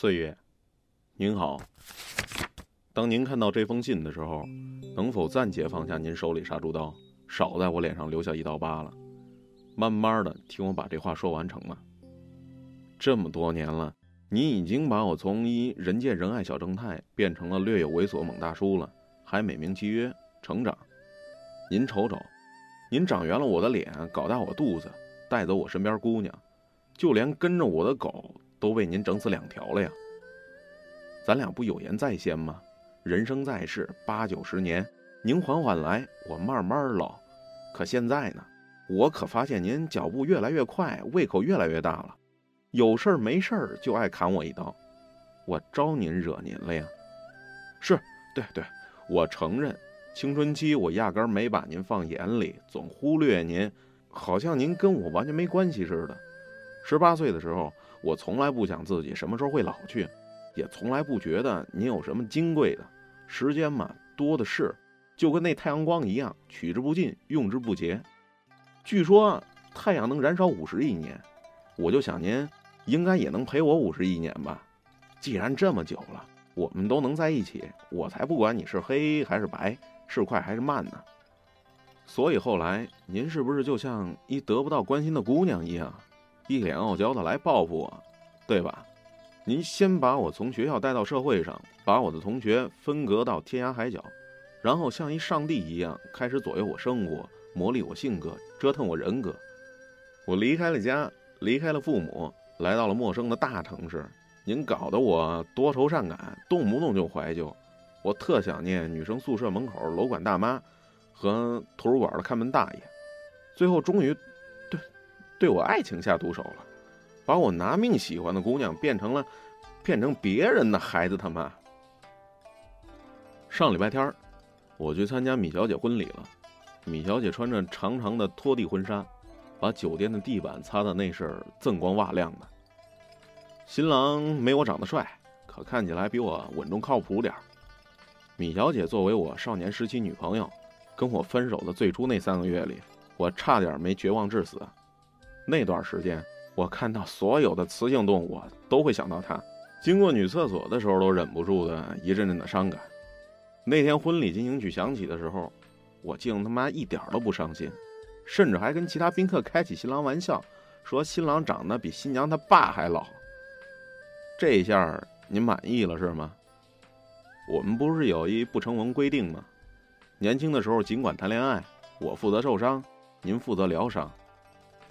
岁月，您好。当您看到这封信的时候，能否暂且放下您手里杀猪刀，少在我脸上留下一道疤了？慢慢的听我把这话说完成吗？这么多年了，您已经把我从一人见人爱小正太变成了略有猥琐猛大叔了，还美名其曰成长。您瞅瞅，您长圆了我的脸，搞大我肚子，带走我身边姑娘，就连跟着我的狗都为您整死两条了呀！咱俩不有言在先吗？人生在世八九十年，您缓缓来，我慢慢老。可现在呢，我可发现您脚步越来越快，胃口越来越大了。有事儿没事儿就爱砍我一刀，我招您惹您了呀？是，对对，我承认，青春期我压根儿没把您放眼里，总忽略您，好像您跟我完全没关系似的。十八岁的时候，我从来不想自己什么时候会老去，也从来不觉得您有什么金贵的。时间嘛，多的是，就跟那太阳光一样，取之不尽，用之不竭。据说太阳能燃烧五十亿年，我就想您应该也能陪我五十亿年吧。既然这么久了，我们都能在一起，我才不管你是黑还是白，是快还是慢呢。所以后来您是不是就像一得不到关心的姑娘一样，一脸傲娇的来报复我，对吧？您先把我从学校带到社会上，把我的同学分隔到天涯海角，然后像一上帝一样开始左右我生活，磨砺我性格，折腾我人格。我离开了家，离开了父母，来到了陌生的大城市。您搞得我多愁善感，动不动就怀旧。我特想念女生宿舍门口楼管大妈和图书馆的看门大爷。最后终于，对我爱情下毒手了。把我拿命喜欢的姑娘变成了，变成别人的孩子他妈。上礼拜天我去参加米小姐婚礼了。米小姐穿着长长的拖地婚纱，把酒店的地板擦得那是锃光瓦亮的。新郎没我长得帅，可看起来比我稳重靠谱点米小姐作为我少年时期女朋友，跟我分手的最初那三个月里，我差点没绝望致死。那段时间。我看到所有的雌性动物都会想到它，经过女厕所的时候都忍不住的一阵阵的伤感。那天婚礼进行曲响起的时候，我竟他妈一点都不伤心，甚至还跟其他宾客开起新郎玩笑，说新郎长得比新娘他爸还老。这下您满意了是吗？我们不是有一不成文规定吗？年轻的时候尽管谈恋爱，我负责受伤，您负责疗伤。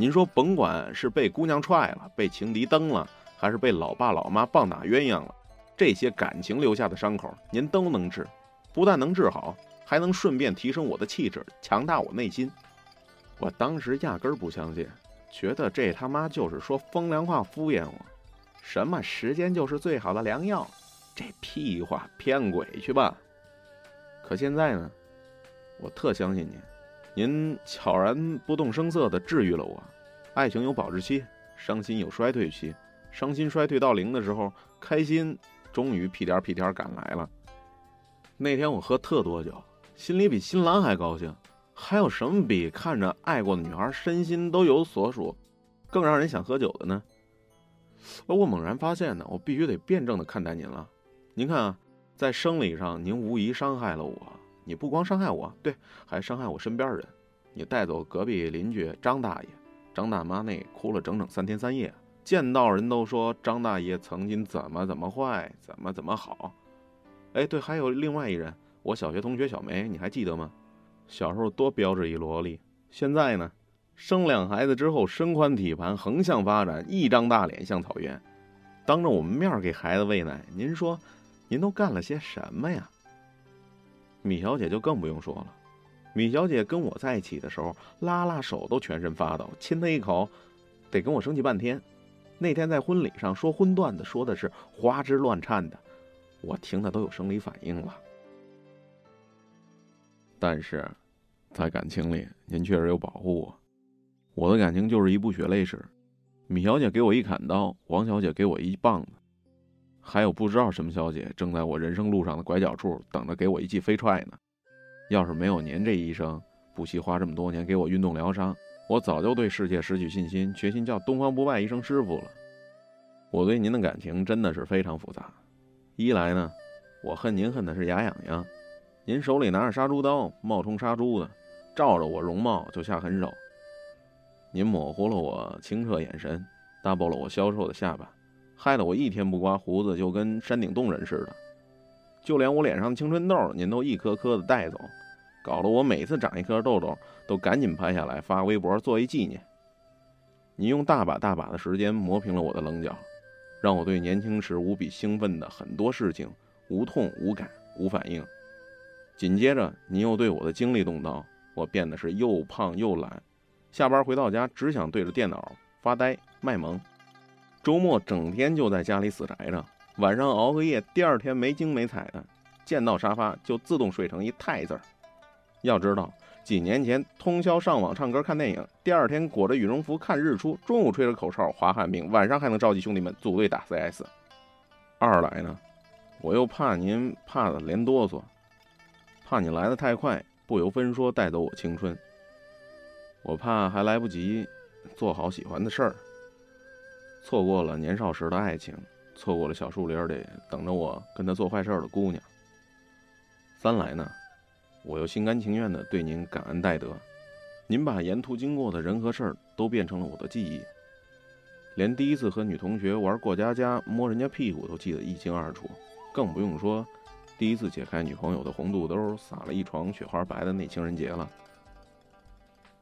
您说，甭管是被姑娘踹了，被情敌蹬了，还是被老爸老妈棒打鸳鸯了，这些感情留下的伤口，您都能治，不但能治好，还能顺便提升我的气质，强大我内心。我当时压根儿不相信，觉得这他妈就是说风凉话敷衍我。什么时间就是最好的良药？这屁话，骗鬼去吧！可现在呢，我特相信您。您悄然不动声色地治愈了我。爱情有保质期，伤心有衰退期。伤心衰退到零的时候，开心终于屁颠屁颠赶来了。那天我喝特多酒，心里比新郎还高兴。还有什么比看着爱过的女孩身心都有所属，更让人想喝酒的呢？而我猛然发现呢，我必须得辩证地看待您了。您看啊，在生理上，您无疑伤害了我。你不光伤害我，对，还伤害我身边人。你带走隔壁邻居张大爷，张大妈那哭了整整三天三夜，见到人都说张大爷曾经怎么怎么坏，怎么怎么好。哎，对，还有另外一人，我小学同学小梅，你还记得吗？小时候多标致一萝莉，现在呢，生两孩子之后身宽体盘，横向发展，一张大脸像草原，当着我们面给孩子喂奶。您说，您都干了些什么呀？米小姐就更不用说了，米小姐跟我在一起的时候，拉拉手都全身发抖，亲她一口，得跟我生气半天。那天在婚礼上说荤段子，说的是花枝乱颤的，我听的都有生理反应了。但是，在感情里，您确实有保护我。我的感情就是一部血泪史，米小姐给我一砍刀，王小姐给我一棒子。还有不知道什么小姐正在我人生路上的拐角处等着给我一记飞踹呢。要是没有您这医生，不惜花这么多年给我运动疗伤，我早就对世界失去信心，决心叫东方不败一声师傅了。我对您的感情真的是非常复杂。一来呢，我恨您恨的是牙痒痒，您手里拿着杀猪刀，冒充杀猪的，照着我容貌就下狠手。您模糊了我清澈眼神，大爆了我消瘦的下巴，害得我一天不刮胡子就跟山顶洞人似的。就连我脸上的青春痘，您都一颗颗的带走，搞得我每次长一颗痘痘，都赶紧拍下来发微博做一纪念。你用大把大把的时间磨平了我的棱角，让我对年轻时无比兴奋的很多事情无痛无感无反应。紧接着，你又对我的精力动刀，我变得是又胖又懒，下班回到家只想对着电脑发呆卖萌，周末整天就在家里死宅着。晚上熬个夜，第二天没精没彩的，见到沙发就自动睡成一太字儿。要知道，几年前通宵上网唱歌看电影，第二天裹着羽绒服看日出，中午吹着口哨滑旱冰，晚上还能召集兄弟们组队打 CS。二来呢，我又怕您怕的连哆嗦，怕你来的太快，不由分说带走我青春。我怕还来不及做好喜欢的事儿，错过了年少时的爱情。错过了小树林里等着我跟他做坏事的姑娘。三来呢，我又心甘情愿地对您感恩戴德，您把沿途经过的人和事儿都变成了我的记忆，连第一次和女同学玩过家家摸人家屁股都记得一清二楚，更不用说第一次解开女朋友的红肚兜，撒了一床雪花白的那情人节了。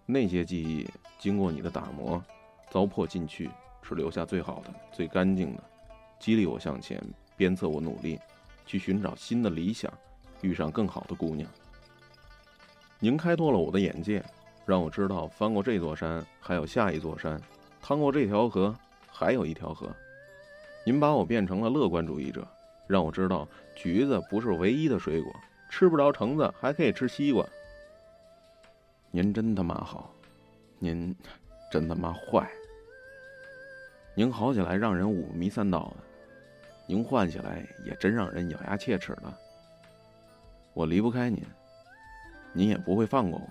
那些记忆经过你的打磨、糟粕进去，是留下最好的、最干净的。激励我向前，鞭策我努力，去寻找新的理想，遇上更好的姑娘。您开拓了我的眼界，让我知道翻过这座山还有下一座山，趟过这条河还有一条河。您把我变成了乐观主义者，让我知道橘子不是唯一的水果，吃不着橙子还可以吃西瓜。您真他妈好，您真他妈坏。您好起来让人五迷三道的。您换起来也真让人咬牙切齿的。我离不开您，您也不会放过我。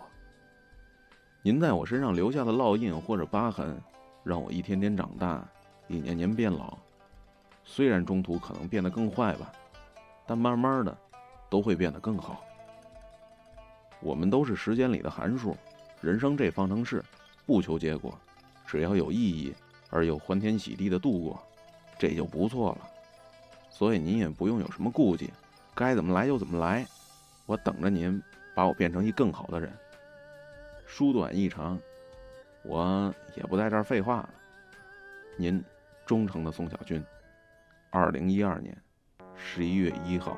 您在我身上留下的烙印或者疤痕，让我一天天长大，一年年变老。虽然中途可能变得更坏吧，但慢慢的，都会变得更好。我们都是时间里的函数，人生这方程式，不求结果，只要有意义而又欢天喜地的度过，这就不错了。所以您也不用有什么顾忌，该怎么来就怎么来，我等着您把我变成一更好的人。书短意长，我也不在这儿废话了。您忠诚的宋小军，二零一二年十一月一号。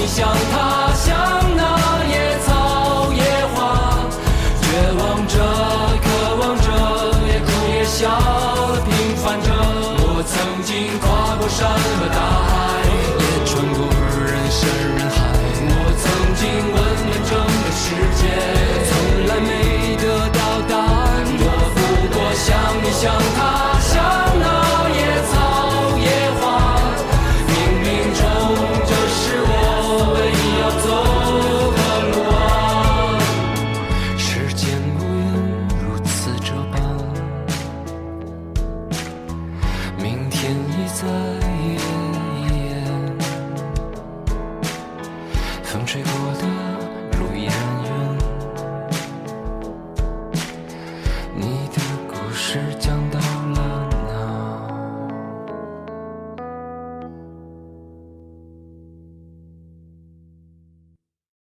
你想他在